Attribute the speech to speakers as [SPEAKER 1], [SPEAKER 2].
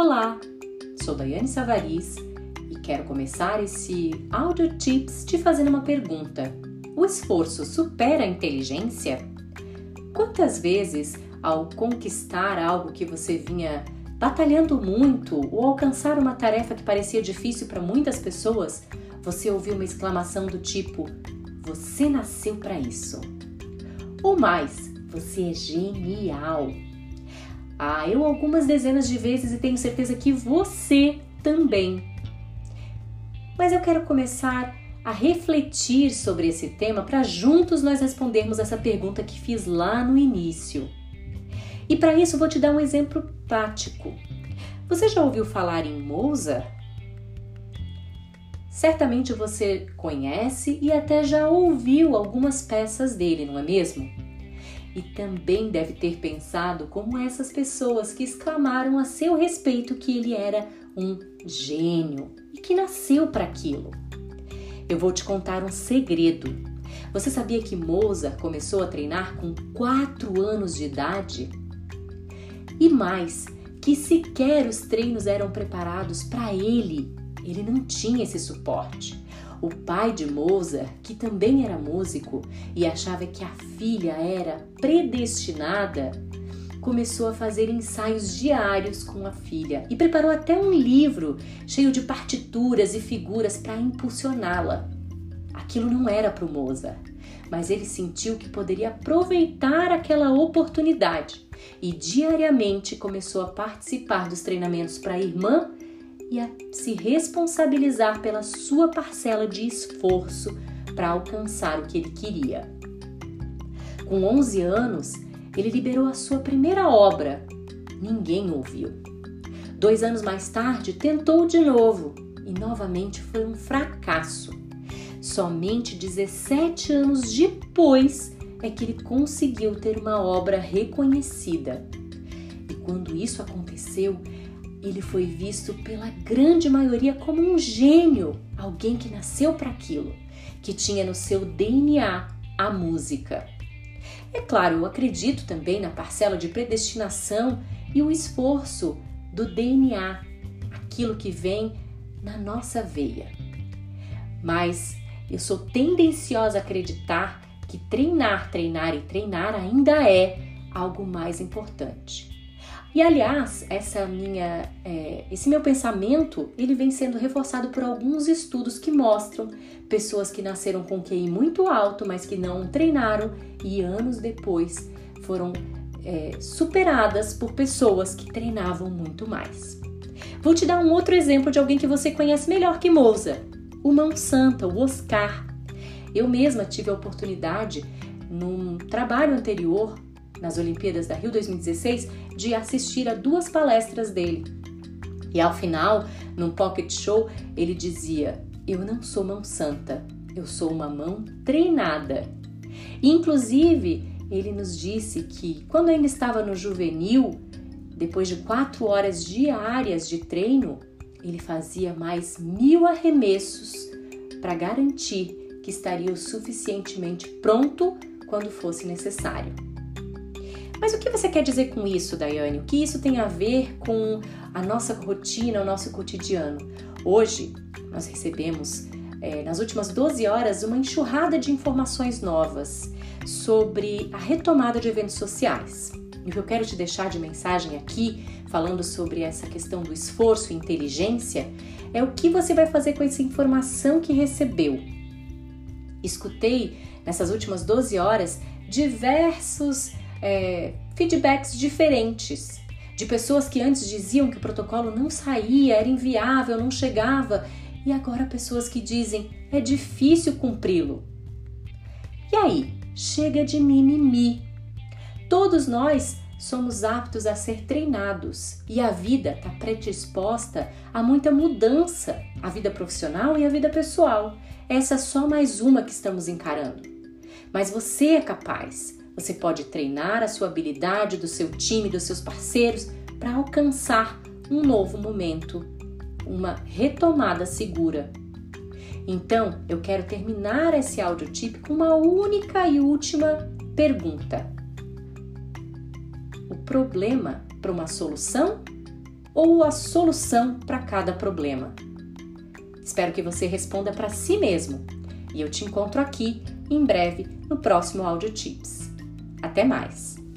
[SPEAKER 1] Olá, sou Daiane Savariz e quero começar esse Audio Tips te fazendo uma pergunta. O esforço supera a inteligência? Quantas vezes, ao conquistar algo que você vinha batalhando muito ou alcançar uma tarefa que parecia difícil para muitas pessoas, você ouviu uma exclamação do tipo: Você nasceu para isso? Ou mais, você é genial! Ah, eu algumas dezenas de vezes e tenho certeza que você também. Mas eu quero começar a refletir sobre esse tema para juntos nós respondermos essa pergunta que fiz lá no início. E para isso vou te dar um exemplo prático. Você já ouviu falar em Mozart? Certamente você conhece e até já ouviu algumas peças dele, não é mesmo? E também deve ter pensado como essas pessoas que exclamaram a seu respeito que ele era um gênio e que nasceu para aquilo. Eu vou te contar um segredo. Você sabia que Mozart começou a treinar com 4 anos de idade? E mais, que sequer os treinos eram preparados para ele. Ele não tinha esse suporte. O pai de Mozart, que também era músico e achava que a filha era predestinada, começou a fazer ensaios diários com a filha e preparou até um livro cheio de partituras e figuras para impulsioná-la. Aquilo não era para o Mozart, mas ele sentiu que poderia aproveitar aquela oportunidade e diariamente começou a participar dos treinamentos para a irmã e a se responsabilizar pela sua parcela de esforço para alcançar o que ele queria. Com 11 anos, ele liberou a sua primeira obra. Ninguém ouviu. Dois anos mais tarde, tentou de novo e novamente foi um fracasso. Somente 17 anos depois é que ele conseguiu ter uma obra reconhecida. E quando isso aconteceu, ele foi visto pela grande maioria como um gênio, alguém que nasceu para aquilo, que tinha no seu DNA a música. É claro, eu acredito também na parcela de predestinação e o esforço do DNA, aquilo que vem na nossa veia. Mas eu sou tendenciosa a acreditar que treinar, treinar e treinar ainda é algo mais importante. E aliás, essa minha, é, esse meu pensamento, ele vem sendo reforçado por alguns estudos que mostram pessoas que nasceram com QI muito alto, mas que não treinaram e anos depois foram é, superadas por pessoas que treinavam muito mais. Vou te dar um outro exemplo de alguém que você conhece melhor que Mozart, o Mão Santa, o Oscar. Eu mesma tive a oportunidade, num trabalho anterior, nas Olimpíadas da Rio 2016, de assistir a duas palestras dele. E ao final, num pocket show, ele dizia: Eu não sou mão santa, eu sou uma mão treinada. inclusive, ele nos disse que quando ainda estava no juvenil, depois de quatro horas diárias de treino, ele fazia mais mil arremessos para garantir que estaria o suficientemente pronto quando fosse necessário. Mas o que você quer dizer com isso, Daiane? O que isso tem a ver com a nossa rotina, o nosso cotidiano? Hoje nós recebemos, é, nas últimas 12 horas, uma enxurrada de informações novas sobre a retomada de eventos sociais. E o que eu quero te deixar de mensagem aqui, falando sobre essa questão do esforço e inteligência, é o que você vai fazer com essa informação que recebeu. Escutei nessas últimas 12 horas diversos é, feedbacks diferentes de pessoas que antes diziam que o protocolo não saía, era inviável, não chegava, e agora pessoas que dizem é difícil cumpri-lo. E aí, chega de mimimi. Todos nós somos aptos a ser treinados e a vida está predisposta a muita mudança, a vida profissional e a vida pessoal. Essa é só mais uma que estamos encarando. Mas você é capaz você pode treinar a sua habilidade do seu time, dos seus parceiros para alcançar um novo momento, uma retomada segura. Então, eu quero terminar esse áudio tip com uma única e última pergunta. O problema para uma solução ou a solução para cada problema? Espero que você responda para si mesmo e eu te encontro aqui em breve no próximo Audio Tips. Até mais!